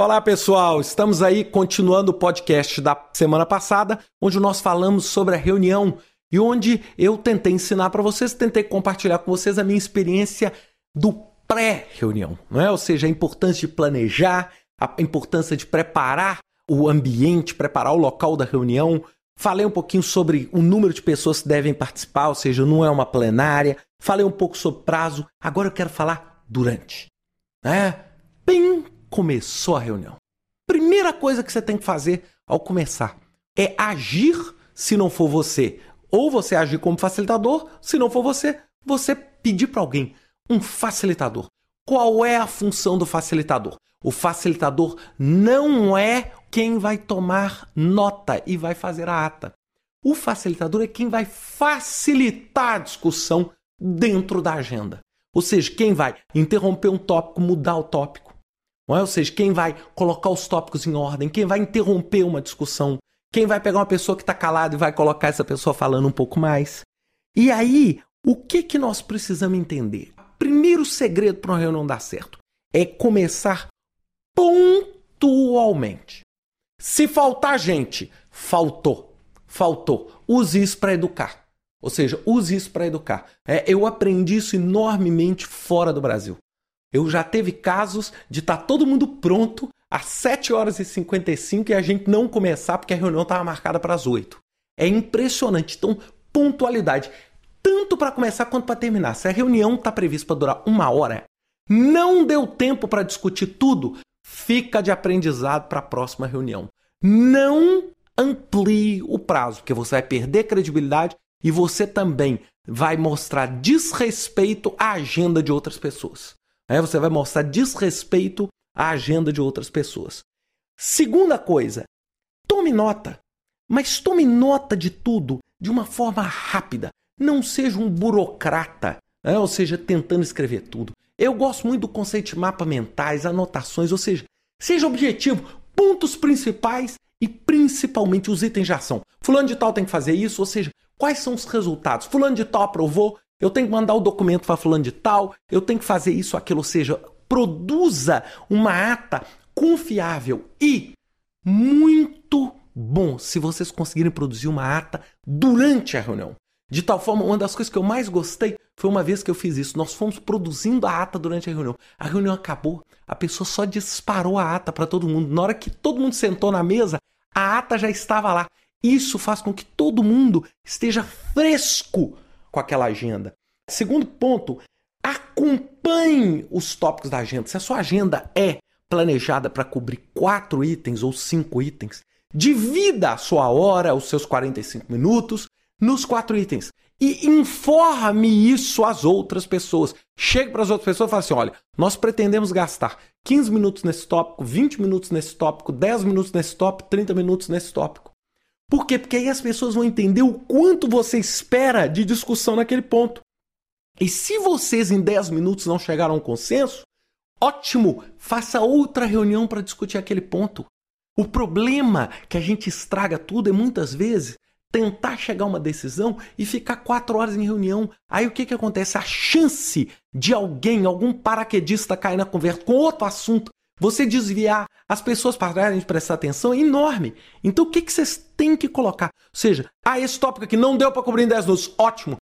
Olá pessoal, estamos aí continuando o podcast da semana passada, onde nós falamos sobre a reunião e onde eu tentei ensinar para vocês, tentei compartilhar com vocês a minha experiência do pré-reunião, não é? Ou seja, a importância de planejar, a importância de preparar o ambiente, preparar o local da reunião. Falei um pouquinho sobre o número de pessoas que devem participar, ou seja, não é uma plenária. Falei um pouco sobre prazo. Agora eu quero falar durante. Né? Começou a reunião. Primeira coisa que você tem que fazer ao começar é agir se não for você. Ou você agir como facilitador, se não for você, você pedir para alguém, um facilitador. Qual é a função do facilitador? O facilitador não é quem vai tomar nota e vai fazer a ata. O facilitador é quem vai facilitar a discussão dentro da agenda. Ou seja, quem vai interromper um tópico, mudar o tópico é? Ou seja, quem vai colocar os tópicos em ordem, quem vai interromper uma discussão, quem vai pegar uma pessoa que está calada e vai colocar essa pessoa falando um pouco mais. E aí, o que, que nós precisamos entender? Primeiro segredo para uma reunião dar certo é começar pontualmente. Se faltar gente, faltou, faltou. Use isso para educar. Ou seja, use isso para educar. É, eu aprendi isso enormemente fora do Brasil. Eu já teve casos de estar tá todo mundo pronto às 7 horas e 55 e a gente não começar porque a reunião estava marcada para as 8. É impressionante. Então, pontualidade, tanto para começar quanto para terminar. Se a reunião está prevista para durar uma hora, não deu tempo para discutir tudo, fica de aprendizado para a próxima reunião. Não amplie o prazo, porque você vai perder credibilidade e você também vai mostrar desrespeito à agenda de outras pessoas. Aí você vai mostrar desrespeito à agenda de outras pessoas. Segunda coisa, tome nota, mas tome nota de tudo de uma forma rápida. Não seja um burocrata, né? ou seja, tentando escrever tudo. Eu gosto muito do conceito de mapa mentais, anotações, ou seja, seja objetivo, pontos principais e principalmente os itens de ação. Fulano de tal tem que fazer isso, ou seja, quais são os resultados? Fulano de tal aprovou, eu tenho que mandar o documento para fulano de tal, eu tenho que fazer isso, aquilo, ou seja, produza uma ata confiável e muito bom se vocês conseguirem produzir uma ata durante a reunião. De tal forma, uma das coisas que eu mais gostei foi uma vez que eu fiz isso. Nós fomos produzindo a ata durante a reunião. A reunião acabou, a pessoa só disparou a ata para todo mundo. Na hora que todo mundo sentou na mesa, a ata já estava lá. Isso faz com que todo mundo esteja fresco com aquela agenda. Segundo ponto, acompanhe os tópicos da agenda. Se a sua agenda é planejada para cobrir quatro itens ou cinco itens, divida a sua hora, os seus 45 minutos, nos quatro itens. E informe isso às outras pessoas. Chegue para as outras pessoas e fale assim: olha, nós pretendemos gastar 15 minutos nesse tópico, 20 minutos nesse tópico, 10 minutos nesse tópico, 30 minutos nesse tópico. Por quê? Porque aí as pessoas vão entender o quanto você espera de discussão naquele ponto. E se vocês em 10 minutos não chegaram a um consenso, ótimo, faça outra reunião para discutir aquele ponto. O problema que a gente estraga tudo é muitas vezes tentar chegar a uma decisão e ficar quatro horas em reunião. Aí o que, que acontece? A chance de alguém, algum paraquedista cair na conversa com outro assunto você desviar, as pessoas pararem de prestar atenção é enorme. Então o que, que vocês têm que colocar? Ou seja, ah, esse tópico aqui não deu para cobrir em 10 minutos. Ótimo.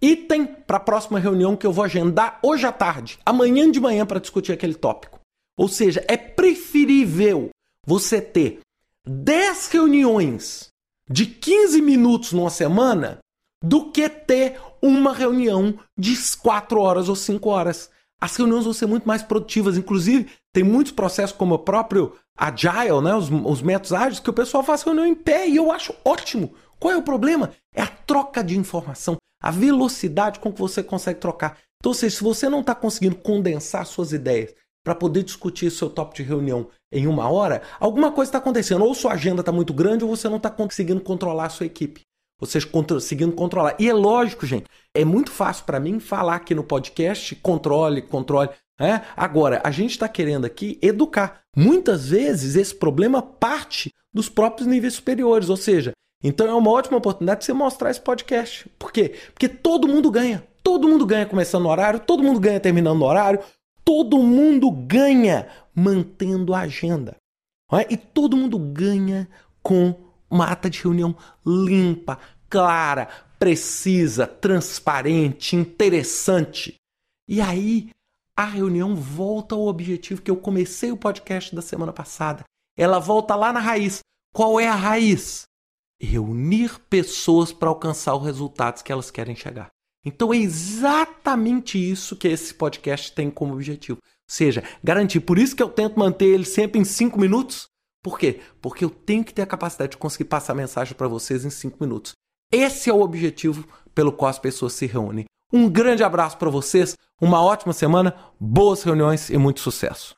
Item para a próxima reunião que eu vou agendar hoje à tarde, amanhã de manhã para discutir aquele tópico. Ou seja, é preferível você ter 10 reuniões de 15 minutos numa semana do que ter uma reunião de 4 horas ou 5 horas as reuniões vão ser muito mais produtivas. Inclusive, tem muitos processos como o próprio Agile, né? os, os métodos ágeis, que o pessoal faz reunião em pé e eu acho ótimo. Qual é o problema? É a troca de informação, a velocidade com que você consegue trocar. Então, ou seja, se você não está conseguindo condensar suas ideias para poder discutir seu tópico de reunião em uma hora, alguma coisa está acontecendo. Ou sua agenda está muito grande, ou você não está conseguindo controlar a sua equipe vocês conseguindo controlar. E é lógico, gente, é muito fácil para mim falar aqui no podcast controle, controle. É? Agora, a gente está querendo aqui educar. Muitas vezes esse problema parte dos próprios níveis superiores, ou seja, então é uma ótima oportunidade de você mostrar esse podcast. Por quê? Porque todo mundo ganha. Todo mundo ganha começando no horário, todo mundo ganha terminando no horário, todo mundo ganha mantendo a agenda. É? E todo mundo ganha com uma ata de reunião limpa, clara, precisa, transparente, interessante. E aí a reunião volta ao objetivo que eu comecei o podcast da semana passada. Ela volta lá na raiz. Qual é a raiz? Reunir pessoas para alcançar os resultados que elas querem chegar. Então é exatamente isso que esse podcast tem como objetivo. Ou seja, garantir. Por isso que eu tento manter ele sempre em cinco minutos. Por quê? Porque eu tenho que ter a capacidade de conseguir passar a mensagem para vocês em cinco minutos. Esse é o objetivo pelo qual as pessoas se reúnem. Um grande abraço para vocês, uma ótima semana, boas reuniões e muito sucesso.